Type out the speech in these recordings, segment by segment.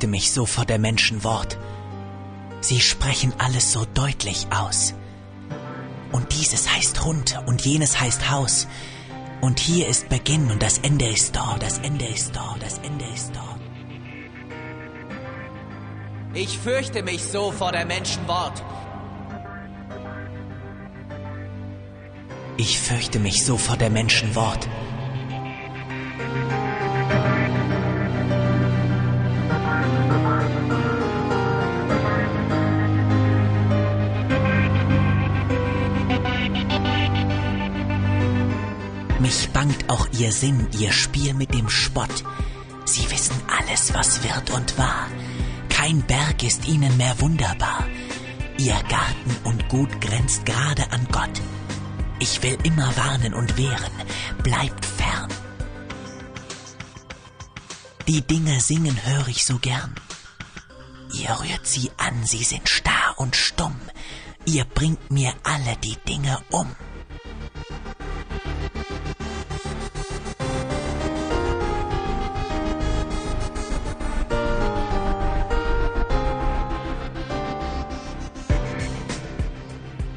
fürchte mich so vor der Menschen Wort. Sie sprechen alles so deutlich aus. Und dieses heißt Hund und jenes heißt Haus. Und hier ist Beginn und das Ende ist dort, das Ende ist dort, das Ende ist dort. Ich fürchte mich so vor der Menschen Wort. Ich fürchte mich so vor der Menschen Wort. Auch ihr Sinn, ihr Spiel mit dem Spott. Sie wissen alles, was wird und war. Kein Berg ist ihnen mehr wunderbar. Ihr Garten und Gut grenzt gerade an Gott. Ich will immer warnen und wehren, bleibt fern. Die Dinge singen höre ich so gern. Ihr rührt sie an, sie sind starr und stumm. Ihr bringt mir alle die Dinge um.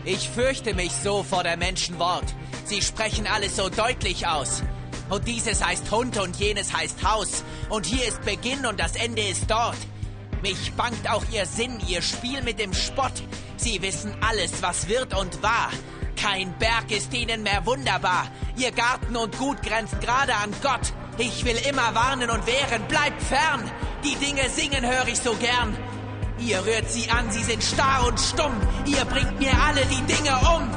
Ich fürchte mich so vor der Menschen Wort. Sie sprechen alles so deutlich aus. Und dieses heißt Hund und jenes heißt Haus. Und hier ist Beginn und das Ende ist dort. Mich bangt auch ihr Sinn, ihr Spiel mit dem Spott. Sie wissen alles, was wird und war. Kein Berg ist ihnen mehr wunderbar. Ihr Garten und Gut grenzt gerade an Gott. Ich will immer warnen und wehren, bleibt fern. Die Dinge singen höre ich so gern. Ihr rührt sie an, sie sind starr und stumm. Ihr bringt mir alle die Dinge um.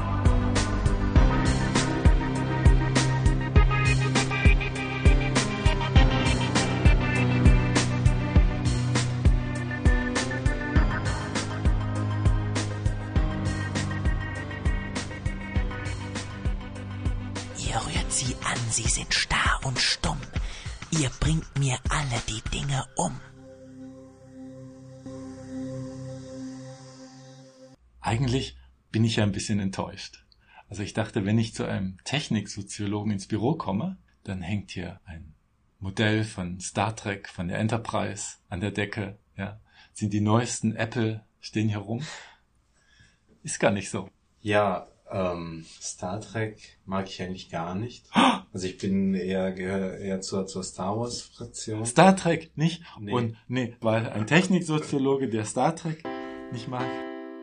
Ihr rührt sie an, sie sind starr und stumm. Ihr bringt mir alle die Dinge um. Eigentlich bin ich ja ein bisschen enttäuscht. Also ich dachte, wenn ich zu einem Techniksoziologen ins Büro komme, dann hängt hier ein Modell von Star Trek, von der Enterprise an der Decke, ja. Sind die neuesten Apple stehen hier rum. Ist gar nicht so. Ja, ähm, Star Trek mag ich eigentlich gar nicht. Also ich bin eher gehöre eher zur, zur Star Wars Fraktion. Star Trek nicht Nee. und nee, weil ein Techniksoziologe, der Star Trek nicht mag.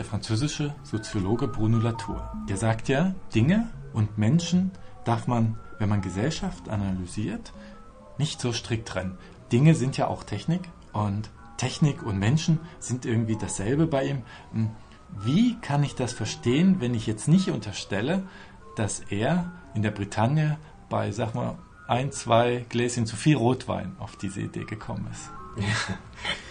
Der französische Soziologe Bruno Latour. Der sagt ja, Dinge und Menschen darf man, wenn man Gesellschaft analysiert, nicht so strikt trennen. Dinge sind ja auch Technik und Technik und Menschen sind irgendwie dasselbe bei ihm. Hm, Wie kann ich das verstehen, wenn ich jetzt nicht unterstelle, dass er in der Bretagne bei, sag mal, ein, zwei Gläschen zu viel Rotwein auf diese Idee gekommen ist? Ähm,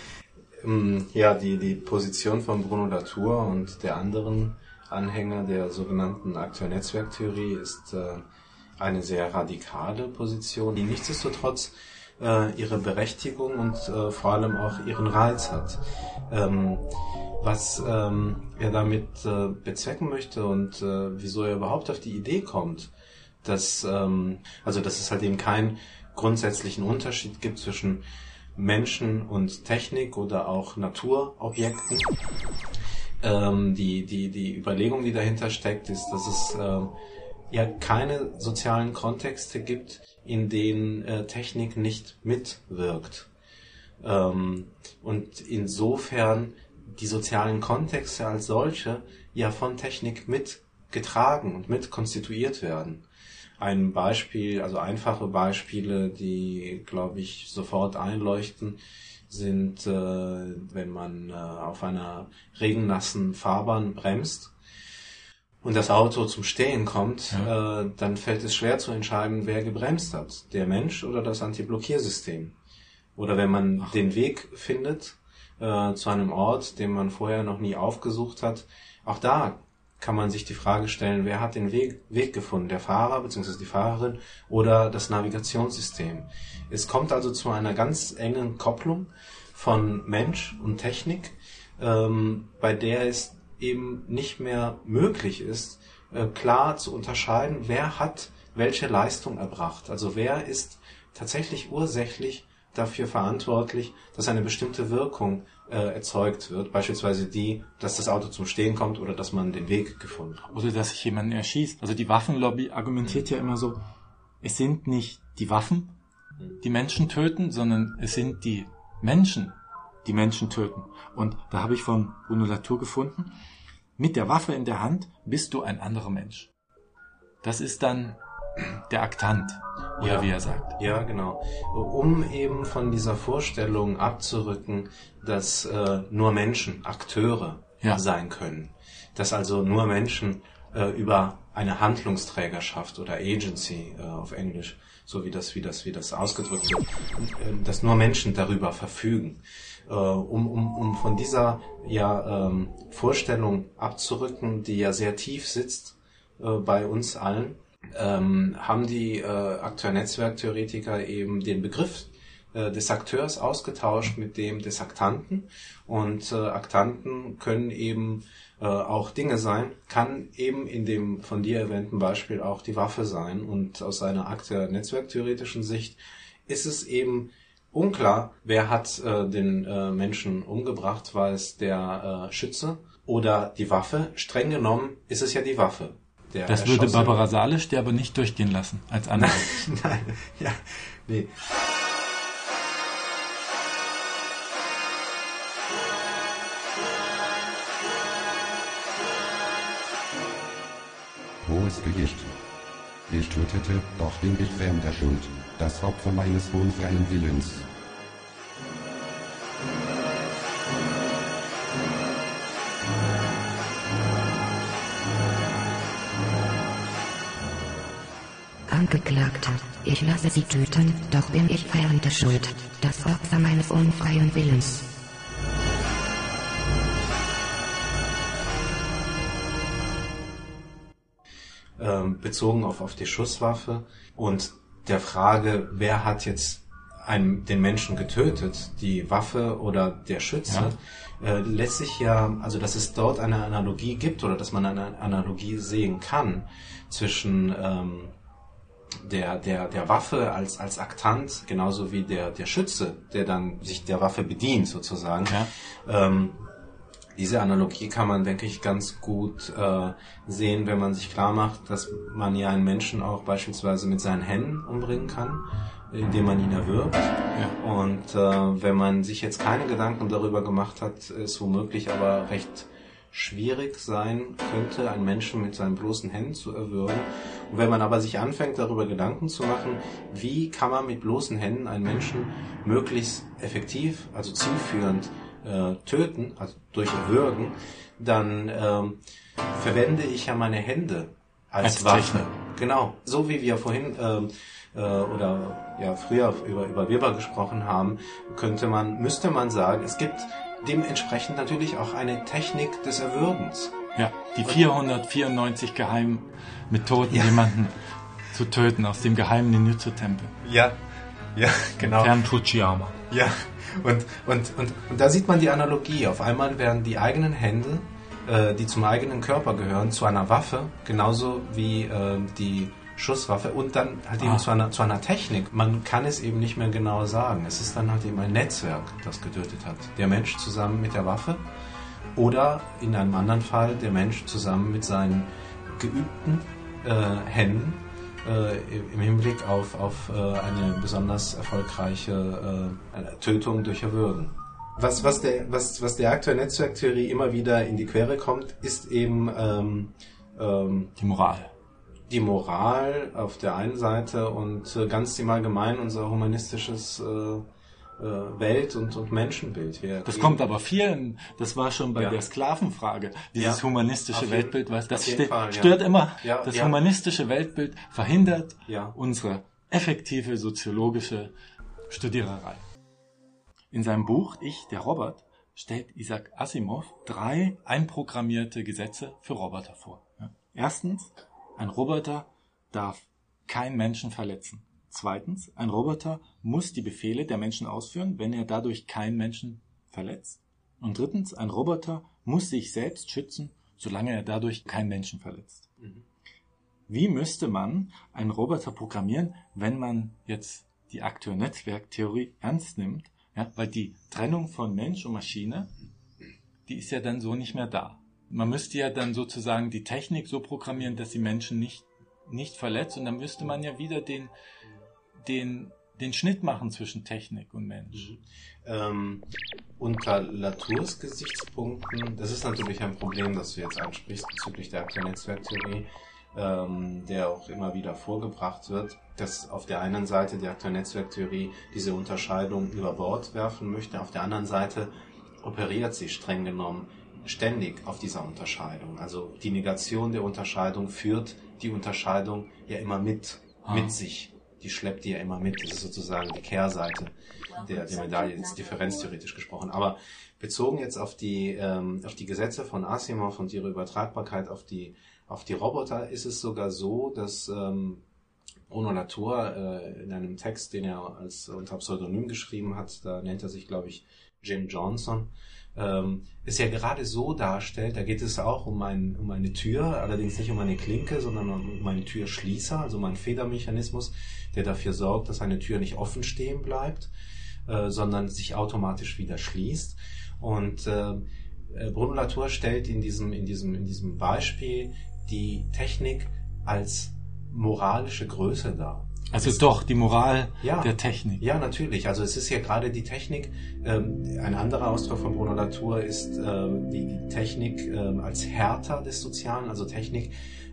Ja, die, die Position von Bruno Latour und der anderen Anhänger der sogenannten Akteur-Netzwerktheorie ist äh, eine sehr radikale Position, die nichtsdestotrotz äh, ihre Berechtigung und äh, vor allem auch ihren Reiz hat. Ähm, was ähm, er damit bezwecken möchte und wieso er überhaupt auf die Idee kommt, dass ähm, also dass es halt eben keinen grundsätzlichen Unterschied gibt zwischen Menschen und Technik oder auch Naturobjekten. Ähm, die, die, die Überlegung, die dahinter steckt, ist, dass es ähm, ja keine sozialen Kontexte gibt, in denen äh, Technik nicht mitwirkt. Ähm, und insofern die sozialen Kontexte als solche ja von Technik mitgetragen und mit konstituiert werden. Ein Beispiel, also einfache Beispiele, die, glaube ich, sofort einleuchten, sind, äh, wenn man äh, auf einer regennassen Fahrbahn bremst und das Auto zum Stehen kommt, äh, dann fällt es schwer zu entscheiden, wer gebremst hat, der Mensch oder das Antiblockiersystem. Oder wenn man den Weg findet äh, zu einem Ort, den man vorher noch nie aufgesucht hat. Auch da kann man sich die Frage stellen, wer hat den Weg, Weg gefunden, der Fahrer bzw. die Fahrerin oder das Navigationssystem. Es kommt also zu einer ganz engen Kopplung von Mensch und Technik, ähm, bei der es eben nicht mehr möglich ist, äh, klar zu unterscheiden, wer hat welche Leistung erbracht. Also wer ist tatsächlich ursächlich dafür verantwortlich, dass eine bestimmte Wirkung äh, erzeugt wird, beispielsweise die, dass das Auto zum Stehen kommt oder dass man den Weg gefunden hat. Oder dass sich jemanden erschießt. Also die Waffenlobby argumentiert ja immer so, es sind nicht die Waffen, die Menschen töten, sondern es sind die Menschen, die Menschen töten. Und da habe ich von Bruno Latour gefunden, mit der Waffe in der Hand bist du ein anderer Mensch. Das ist dann der Aktant, oder ja, wie er sagt. Ja, genau. Um eben von dieser Vorstellung abzurücken, dass äh, nur Menschen Akteure ja. sein können. Dass also nur Menschen äh, über eine Handlungsträgerschaft oder Agency äh, auf Englisch, so wie das, wie das, wie das ausgedrückt wird, äh, dass nur Menschen darüber verfügen. Äh, um, um, um von dieser ja, ähm, Vorstellung abzurücken, die ja sehr tief sitzt äh, bei uns allen, ähm, haben die äh, Akteur-Netzwerktheoretiker eben den Begriff äh, des Akteurs ausgetauscht mit dem des Aktanten. Und äh, Aktanten können eben äh, auch Dinge sein, kann eben in dem von dir erwähnten Beispiel auch die Waffe sein. Und aus einer Akteur-Netzwerktheoretischen Sicht ist es eben unklar, wer hat äh, den äh, Menschen umgebracht, war es der äh, Schütze oder die Waffe. Streng genommen ist es ja die Waffe der Das würde Barbara Salisch dir aber nicht durchgehen lassen, als andere. Nein, nein, ja, nee. Hohes Gericht. Ich tötete, doch bin ich fremder Schuld, das Opfer meines unfreien Willens. Angeklagter, ich lasse sie töten, doch bin ich fern der Schuld, das Opfer meines unfreien Willens. Ähm, bezogen auf, auf die Schusswaffe und der Frage, wer hat jetzt einen, den Menschen getötet, die Waffe oder der Schütze, ja. äh, lässt sich ja, also dass es dort eine Analogie gibt oder dass man eine Analogie sehen kann zwischen ähm, der, der, der Waffe als, als Aktant, genauso wie der, der Schütze, der dann sich der Waffe bedient, sozusagen. Ja. Ähm, diese Analogie kann man, denke ich, ganz gut äh, sehen, wenn man sich klar macht, dass man ja einen Menschen auch beispielsweise mit seinen Händen umbringen kann, indem man ihn erwürgt. Ja. Und äh, wenn man sich jetzt keine Gedanken darüber gemacht hat, ist womöglich aber recht schwierig sein könnte, einen Menschen mit seinen bloßen Händen zu erwürgen. Und wenn man aber sich anfängt, darüber Gedanken zu machen, wie kann man mit bloßen Händen einen Menschen möglichst effektiv, also zielführend äh, töten, also durch Erwürgen, dann ähm, verwende ich ja meine Hände als, als Waffe. Genau, so wie wir vorhin ähm, äh, oder ja früher über über Weber gesprochen haben, könnte man müsste man sagen, es gibt dementsprechend natürlich auch eine Technik des Erwürgens. Ja, die 494 geheimen Methoden, ja. jemanden zu töten aus dem geheimen Ninjutsu-Tempel. Ja, ja, genau. Herrn Fujiyama. Ja, und, und, und, und da sieht man die Analogie. Auf einmal werden die eigenen Hände, äh, die zum eigenen Körper gehören, zu einer Waffe, genauso wie äh, die Schusswaffe und dann halt eben ah. zu, einer, zu einer Technik. Man kann es eben nicht mehr genau sagen. Es ist dann halt eben ein Netzwerk, das getötet hat. Der Mensch zusammen mit der Waffe oder in einem anderen Fall der Mensch zusammen mit seinen geübten äh, Händen äh, im Hinblick auf, auf äh, eine besonders erfolgreiche äh, Tötung durch Erwürgen. Was, was, der, was, was der aktuelle Netzwerktheorie immer wieder in die Quere kommt, ist eben ähm, ähm, die Moral die Moral auf der einen Seite und äh, ganz im Allgemeinen unser humanistisches äh, äh, Welt- und, und Menschenbild. Wir das kommt aber vielen, das war schon bei ja. der Sklavenfrage, dieses ja. humanistische auf Weltbild, was das ste Fall, stört ja. immer. das humanistische Weltbild verhindert unsere effektive soziologische Studiererei. In seinem Buch Ich, der Robert, stellt Isaac Asimov drei einprogrammierte Gesetze für Roboter vor. Erstens, ein Roboter darf keinen Menschen verletzen. Zweitens, ein Roboter muss die Befehle der Menschen ausführen, wenn er dadurch keinen Menschen verletzt. Und drittens, ein Roboter muss sich selbst schützen, solange er dadurch keinen Menschen verletzt. Mhm. Wie müsste man einen Roboter programmieren, wenn man jetzt die aktuelle Netzwerktheorie ernst nimmt? Ja, weil die Trennung von Mensch und Maschine, die ist ja dann so nicht mehr da. Man müsste ja dann sozusagen die Technik so programmieren, dass sie Menschen nicht, nicht verletzt und dann müsste man ja wieder den, den, den Schnitt machen zwischen Technik und Mensch. Mhm. Ähm, unter Latours Gesichtspunkten, das ist natürlich ein Problem, das du jetzt ansprichst bezüglich der aktuellen Netzwerktheorie, ähm, der auch immer wieder vorgebracht wird, dass auf der einen Seite die aktuelle Netzwerktheorie diese Unterscheidung über Bord werfen möchte, auf der anderen Seite operiert sie streng genommen ständig auf dieser Unterscheidung. Also die Negation der Unterscheidung führt die Unterscheidung ja immer mit, ah. mit sich die schleppt die ja immer mit. Das ist sozusagen die Kehrseite der, der Medaille, jetzt differenztheoretisch gesprochen. Aber bezogen jetzt auf die, ähm, auf die Gesetze von Asimov und ihre Übertragbarkeit auf die, auf die Roboter, ist es sogar so, dass ähm, Bruno Latour äh, in einem Text, den er als unter Pseudonym geschrieben hat, da nennt er sich, glaube ich, Jim Johnson, ähm, es ja gerade so darstellt, da geht es auch um, ein, um eine Tür, allerdings nicht um eine Klinke, sondern um einen Türschließer, also um einen Federmechanismus, der dafür sorgt, dass eine Tür nicht offen stehen bleibt, äh, sondern sich automatisch wieder schließt. Und äh, äh, Bruno Latour stellt in diesem, in, diesem, in diesem Beispiel die Technik als moralische Größe dar. Also doch, die Moral ja, der Technik. Ja, natürlich. Also es ist ja gerade die Technik, ähm, ein anderer Ausdruck von Bruno Latour ist ähm, die, Technik ähm, als Härter des Sozialen. Also Technik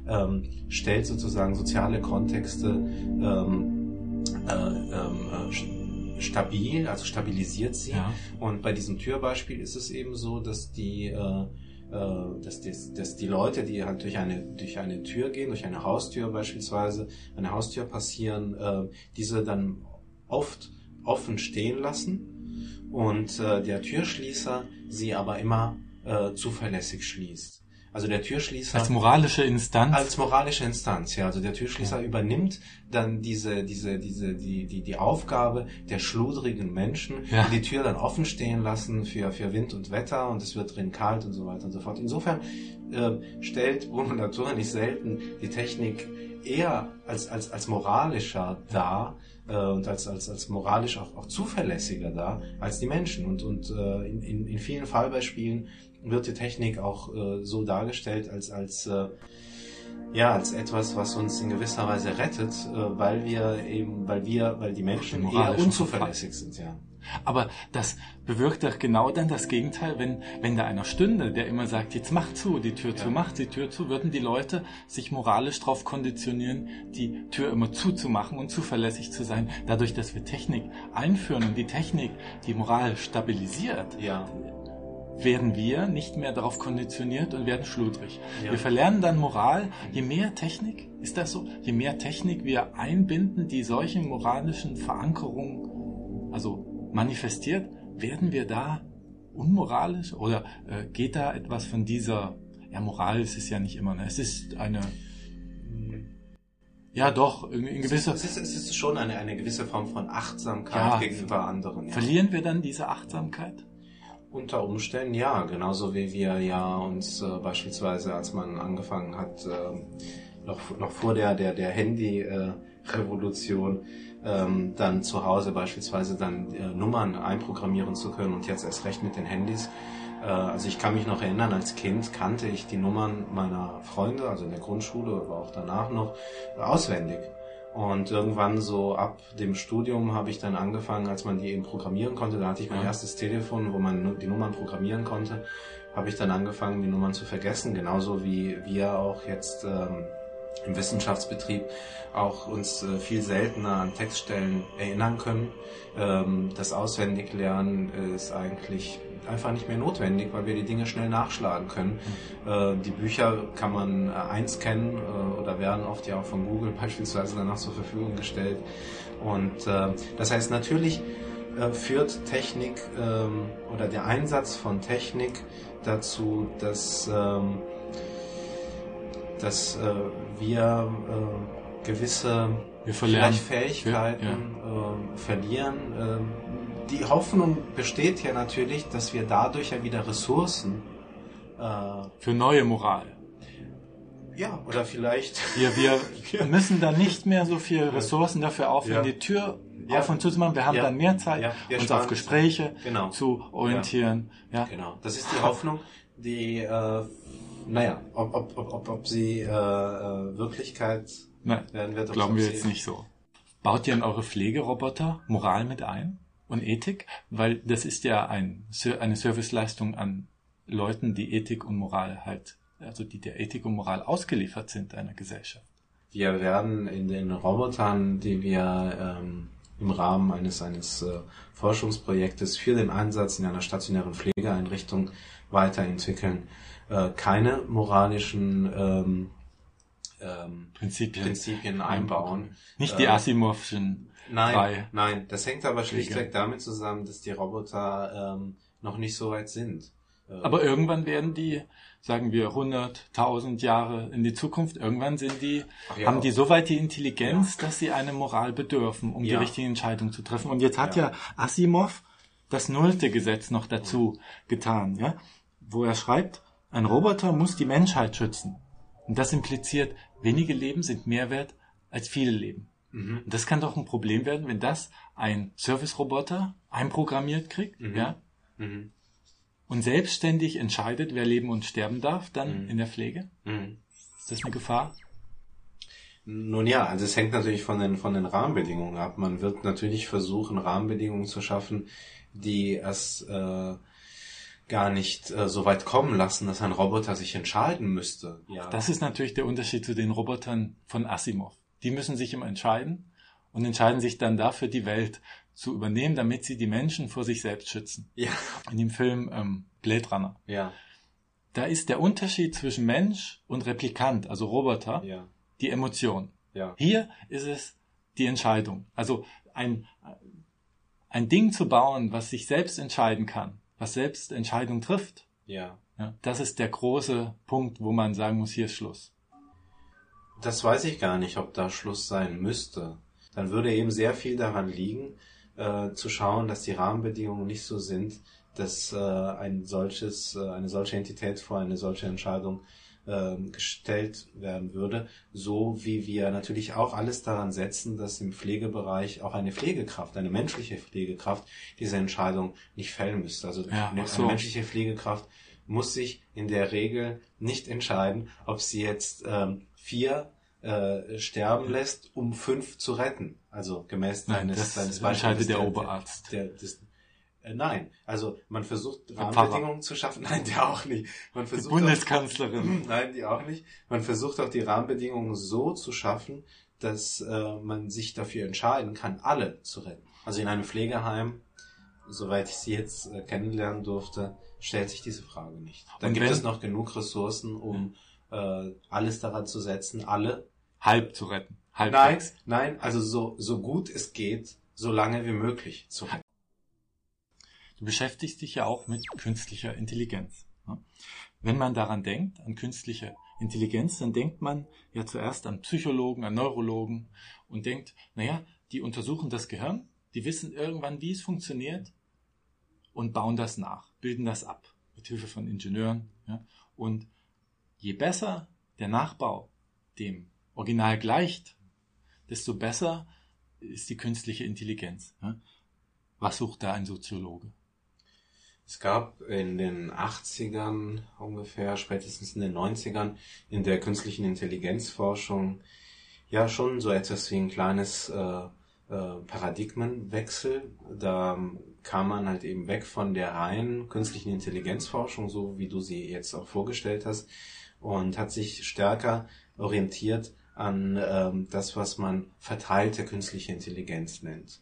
ähm, stellt sozusagen soziale Kontexte ähm, äh, ähm, äh, stabil, also stabilisiert sie. Ja. Und bei diesem Türbeispiel ist es eben so, dass die äh, dass, die, dass die Leute, die halt durch eine, durch eine Tür gehen, durch eine Haustür beispielsweise, eine Haustür passieren, äh, diese dann oft offen stehen lassen und äh, der Türschließer sie aber immer äh, zuverlässig schließt. Also der Türschließer. Als moralische Instanz? Als moralische Instanz, ja. Also der Türschließer ja. übernimmt dann diese, diese, diese, die, die, die Aufgabe der schludrigen Menschen, ja. die die Tür dann offen stehen lassen für, für Wind und Wetter und es wird drin kalt und so weiter und so fort. Insofern äh, stellt Bruno Latour nicht selten die Technik eher als, als, als moralischer dar, äh, und als, als, als moralisch auch, auch zuverlässiger dar als die Menschen. Und, und äh, in, in, in vielen Fallbeispielen wird die Technik auch äh, so dargestellt als, als, äh, ja, als etwas, was uns in gewisser Weise rettet, äh, weil wir eben, weil wir, weil die Menschen eher unzuverlässig sind, ja. Aber das bewirkt doch genau dann das Gegenteil, wenn, wenn da einer stünde, der immer sagt, jetzt mach zu, die Tür ja. zu, mach die Tür zu, würden die Leute sich moralisch darauf konditionieren, die Tür immer zuzumachen und zuverlässig zu sein. Dadurch, dass wir Technik einführen und die Technik die Moral stabilisiert, ja werden wir nicht mehr darauf konditioniert und werden schludrig. Ja. Wir verlernen dann Moral. Je mehr Technik, ist das so? Je mehr Technik wir einbinden, die solchen moralischen Verankerungen, also manifestiert, werden wir da unmoralisch oder äh, geht da etwas von dieser, ja, Moral ist es ja nicht immer, ne? es ist eine, ja, doch, in, in gewisser. Es ist, es ist schon eine, eine gewisse Form von Achtsamkeit ja, gegenüber anderen. Ja. Verlieren wir dann diese Achtsamkeit? Unter Umständen ja, genauso wie wir ja uns äh, beispielsweise, als man angefangen hat, äh, noch, noch vor der, der, der Handy-Revolution, äh, ähm, dann zu Hause beispielsweise dann äh, Nummern einprogrammieren zu können und jetzt erst recht mit den Handys. Äh, also ich kann mich noch erinnern, als Kind kannte ich die Nummern meiner Freunde, also in der Grundschule, aber auch danach noch, auswendig. Und irgendwann so ab dem Studium habe ich dann angefangen, als man die eben programmieren konnte, da hatte ich mein ja. erstes Telefon, wo man die Nummern programmieren konnte, habe ich dann angefangen, die Nummern zu vergessen, genauso wie wir auch jetzt ähm, im Wissenschaftsbetrieb auch uns äh, viel seltener an Textstellen erinnern können. Ähm, das Auswendiglernen ist eigentlich einfach nicht mehr notwendig, weil wir die Dinge schnell nachschlagen können. Mhm. die Bücher kann man äh, einscannen äh, oder werden oft ja auch von Google beispielsweise danach zur Verfügung gestellt. Und das heißt natürlich, äh, führt Technik ähm, oder der Einsatz von Technik dazu, dass, ähm, dass äh, wir äh, gewisse Wir verlieren. Fähigkeiten Ja, äh, verlieren. Ähm, die Hoffnung besteht ja natürlich, dass wir dadurch ja wieder Ressourcen äh, Für neue Moral. ja, oder vielleicht Wir, wir müssen dann nicht mehr so viel Ressourcen dafür aufwenden, Ja. die Tür Ja. auf und zu zu machen. Wir haben Ja. dann mehr Zeit, uns auf Gespräche Genau. zu orientieren. Ja. Genau, das ist die Hoffnung, die, äh, naja, ob, ob, ob, ob, ob sie äh, äh, Wirklichkeit Nein, werden wird. glauben wir jetzt nicht so. Baut ihr in eure Pflegeroboter Moral mit ein und Ethik? Weil das ist ja ein, eine Serviceleistung an Leuten, die Ethik und Moral halt, also die der Ethik und Moral ausgeliefert sind einer Gesellschaft. Wir werden in den Robotern, die wir ähm, im Rahmen eines, eines äh, Forschungsprojektes für den Einsatz in einer stationären Pflegeeinrichtung weiterentwickeln, äh, keine moralischen ähm, ähm, Prinzipien, Prinzipien einbauen. Nicht die Äh, Asimovschen Nein, drei. nein, das hängt aber schlichtweg damit zusammen, dass die Roboter ähm, noch nicht so weit sind. Äh, Aber irgendwann werden die, sagen wir, 100, 1000 Jahre in die Zukunft, irgendwann sind die, ja. haben die so weit die Intelligenz, dass sie eine Moral bedürfen, um die Ja. richtige Entscheidung zu treffen. Und jetzt hat Ja. ja, Asimov das nullte Gesetz noch dazu getan, ja, wo er schreibt, ein Roboter muss die Menschheit schützen. Und das impliziert, wenige Leben sind mehr wert als viele Leben. mhm. Und das kann doch ein Problem werden, wenn das ein Service-Roboter einprogrammiert kriegt, Mhm. ja, Mhm. und selbstständig entscheidet, wer leben und sterben darf, dann Mhm. in der Pflege? Mhm. Ist das eine Gefahr? Nun ja, also es hängt natürlich von den, von den Rahmenbedingungen ab. Man wird natürlich versuchen, Rahmenbedingungen zu schaffen, die es äh, gar nicht äh, so weit kommen lassen, dass ein Roboter sich entscheiden müsste. Ja. Das ist natürlich der Unterschied zu den Robotern von Asimov. Die müssen sich immer entscheiden und entscheiden sich dann dafür, die Welt zu übernehmen, damit sie die Menschen vor sich selbst schützen. ja, In dem Film ähm, Blade Runner. ja, Da ist der Unterschied zwischen Mensch und Replikant, also Roboter, ja, die Emotion. ja. Hier ist es die Entscheidung. Also ein, ein Ding zu bauen, was sich selbst entscheiden kann, was selbst Entscheidung trifft. ja. Ja, das ist der große Punkt, wo man sagen muss, hier ist Schluss. Das weiß ich gar nicht, ob da Schluss sein müsste. Dann würde eben sehr viel daran liegen, äh, zu schauen, dass die Rahmenbedingungen nicht so sind, dass äh, ein solches, äh, eine solche Entität vor eine solche Entscheidung ähm, gestellt werden würde, so wie wir natürlich auch alles daran setzen, dass im Pflegebereich auch eine Pflegekraft, eine menschliche Pflegekraft diese Entscheidung nicht fällen müsste. Also Ja, eine, so. eine menschliche Pflegekraft muss sich in der Regel nicht entscheiden, ob sie jetzt ähm, vier äh, sterben lässt, um fünf zu retten. Also gemäß Nein, deines, das deines entscheidet der der- Oberarzt. Der, des, äh, nein, also man versucht. Rahmenbedingungen zu schaffen. Nein, der auch nicht. Man Die versucht Bundeskanzlerin. auch, nein, die auch nicht. Man versucht auch die Rahmenbedingungen so zu schaffen, dass äh, man sich dafür entscheiden kann, alle zu retten. Also in einem Pflegeheim, soweit ich sie jetzt äh, kennenlernen durfte, stellt sich diese Frage nicht. Da Und gibt wenn- es noch genug Ressourcen, um äh, alles daran zu setzen, alle Halb zu retten. Nein, Halbwegs. nein, also so, so gut es geht, so lange wie möglich zu retten. Du beschäftigst dich ja auch mit künstlicher Intelligenz. ne? Wenn man daran denkt, an künstliche Intelligenz, dann denkt man ja zuerst an Psychologen, an Neurologen und denkt, naja, die untersuchen das Gehirn, die wissen irgendwann, wie es funktioniert und bauen das nach, bilden das ab, mit Hilfe von Ingenieuren. Ja? Und je besser der Nachbau dem Original gleicht, desto besser ist die künstliche Intelligenz. Ja? Was sucht da ein Soziologe? Es gab in den 80ern ungefähr, spätestens in den 90ern, in der künstlichen Intelligenzforschung ja schon so etwas wie ein kleines äh, äh, Paradigmenwechsel. Da kam man halt eben weg von der reinen künstlichen Intelligenzforschung, so wie du sie jetzt auch vorgestellt hast, und hat sich stärker orientiert an ähm, das, was man verteilte künstliche Intelligenz nennt.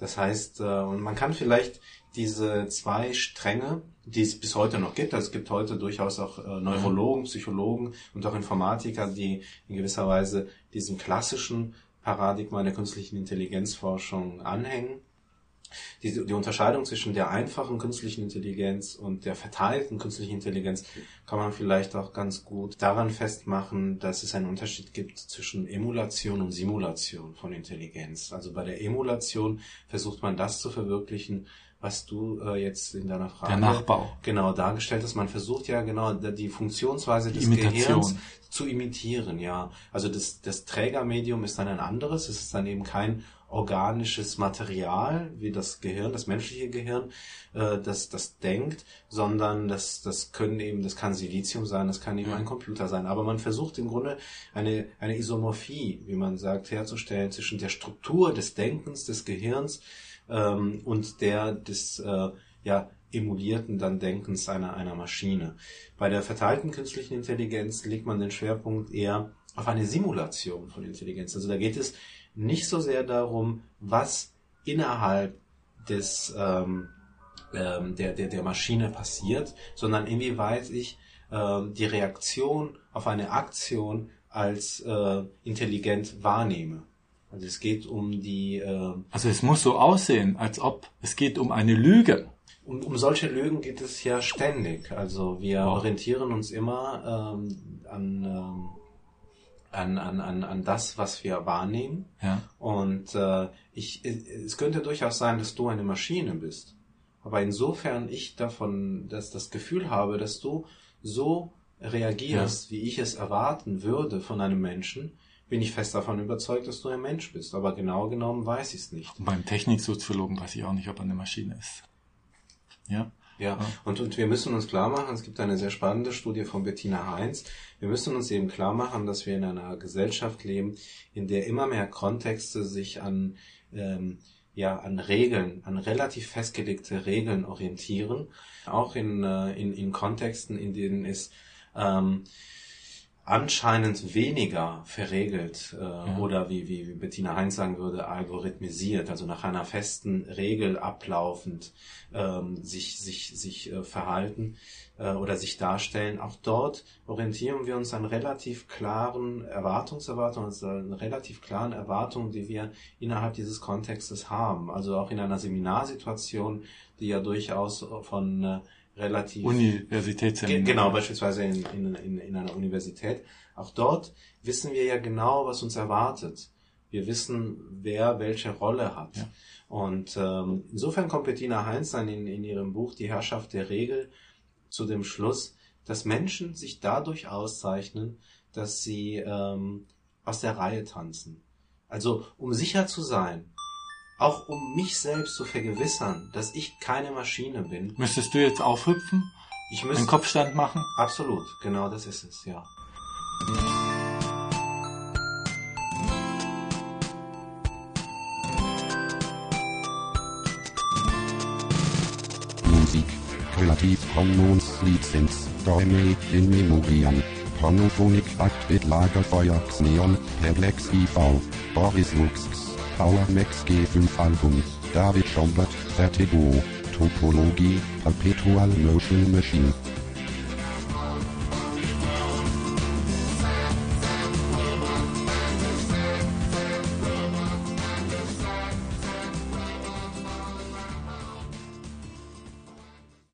Das heißt, äh, und man kann vielleicht diese zwei Stränge, die es bis heute noch gibt, also es gibt heute durchaus auch äh, Neurologen, Psychologen und auch Informatiker, die in gewisser Weise diesem klassischen Paradigma der künstlichen Intelligenzforschung anhängen. Die, die Unterscheidung zwischen der einfachen künstlichen Intelligenz und der verteilten künstlichen Intelligenz kann man vielleicht auch ganz gut daran festmachen, dass es einen Unterschied gibt zwischen Emulation und Simulation von Intelligenz. Also bei der Emulation versucht man das zu verwirklichen, was du äh, jetzt in deiner Frage Der Nachbau. genau dargestellt hast. Man versucht ja genau die Funktionsweise des Imitation. Gehirns zu imitieren, ja. Also das, das Trägermedium ist dann ein anderes. Es ist dann eben kein organisches Material wie das Gehirn, das menschliche Gehirn, äh, das das denkt, sondern das das können eben, das kann Silizium sein, das kann eben ein Computer sein. Aber man versucht im Grunde eine eine Isomorphie, wie man sagt, herzustellen zwischen der Struktur des Denkens des Gehirns ähm, und der des äh, ja emulierten dann Denkens einer einer Maschine. Bei der verteilten künstlichen Intelligenz legt man den Schwerpunkt eher auf eine Simulation von Intelligenz. Also da geht es nicht so sehr darum, was innerhalb des ähm, ähm, der, der, der Maschine passiert, sondern inwieweit ich ähm, die Reaktion auf eine Aktion als äh, intelligent wahrnehme. Also es geht um die äh, Also es muss so aussehen, als ob es geht um eine Lüge. um, um solche Lügen geht es ja ständig. Also wir Wow. orientieren uns immer ähm, an, ähm, an, an, an, an das, was wir wahrnehmen. Ja. Und äh, ich, es könnte durchaus sein, dass du eine Maschine bist. Aber insofern ich davon, dass das Gefühl habe, dass du so reagierst, wie ich es erwarten würde von einem Menschen, bin ich fest davon überzeugt, dass du ein Mensch bist. Aber genau genommen weiß ich es nicht. Und beim Techniksoziologen weiß ich auch nicht, ob er eine Maschine ist. Ja. Ja, und, und wir müssen uns klar machen, es gibt eine sehr spannende Studie von Bettina Heinz. Wir müssen uns eben klar machen, dass wir in einer Gesellschaft leben, in der immer mehr Kontexte sich an, ähm, ja, an Regeln, an relativ festgelegte Regeln orientieren. Auch in, äh, in, in Kontexten, in denen es ähm, anscheinend weniger verregelt äh, oder wie, wie wie Bettina Heinz sagen würde, algorithmisiert, also nach einer festen Regel ablaufend ähm, sich, sich, sich äh, verhalten äh, oder sich darstellen. Auch dort orientieren wir uns an relativ klaren Erwartungserwartungen, also an relativ klaren Erwartungen, die wir innerhalb dieses Kontextes haben. Also auch in einer Seminarsituation, die ja durchaus von äh, relativ Universitätsseminar. Genau, beispielsweise in, in, in, in einer Universität. Auch dort wissen wir ja genau, was uns erwartet. Wir wissen, wer welche Rolle hat. Ja. Und ähm, insofern kommt Bettina Heinz dann in, in ihrem Buch Die Herrschaft der Regel zu dem Schluss, dass Menschen sich dadurch auszeichnen, dass sie ähm, aus der Reihe tanzen. Also um sicher zu sein, auch um mich selbst zu vergewissern, dass ich keine Maschine bin. Müsstest du jetzt aufhüpfen, Ich einen müsste Kopfstand machen? Absolut, genau das ist es, ja. Musik. Creative Commons Lizenz. Däumel in Memoriam. Pornophonik Act Lagerfeuer Xeon. Perplex IV. Boris Lux. Power Max G5 Album. David Schombert. Vertigo. Topologie. Perpetual Motion Machine.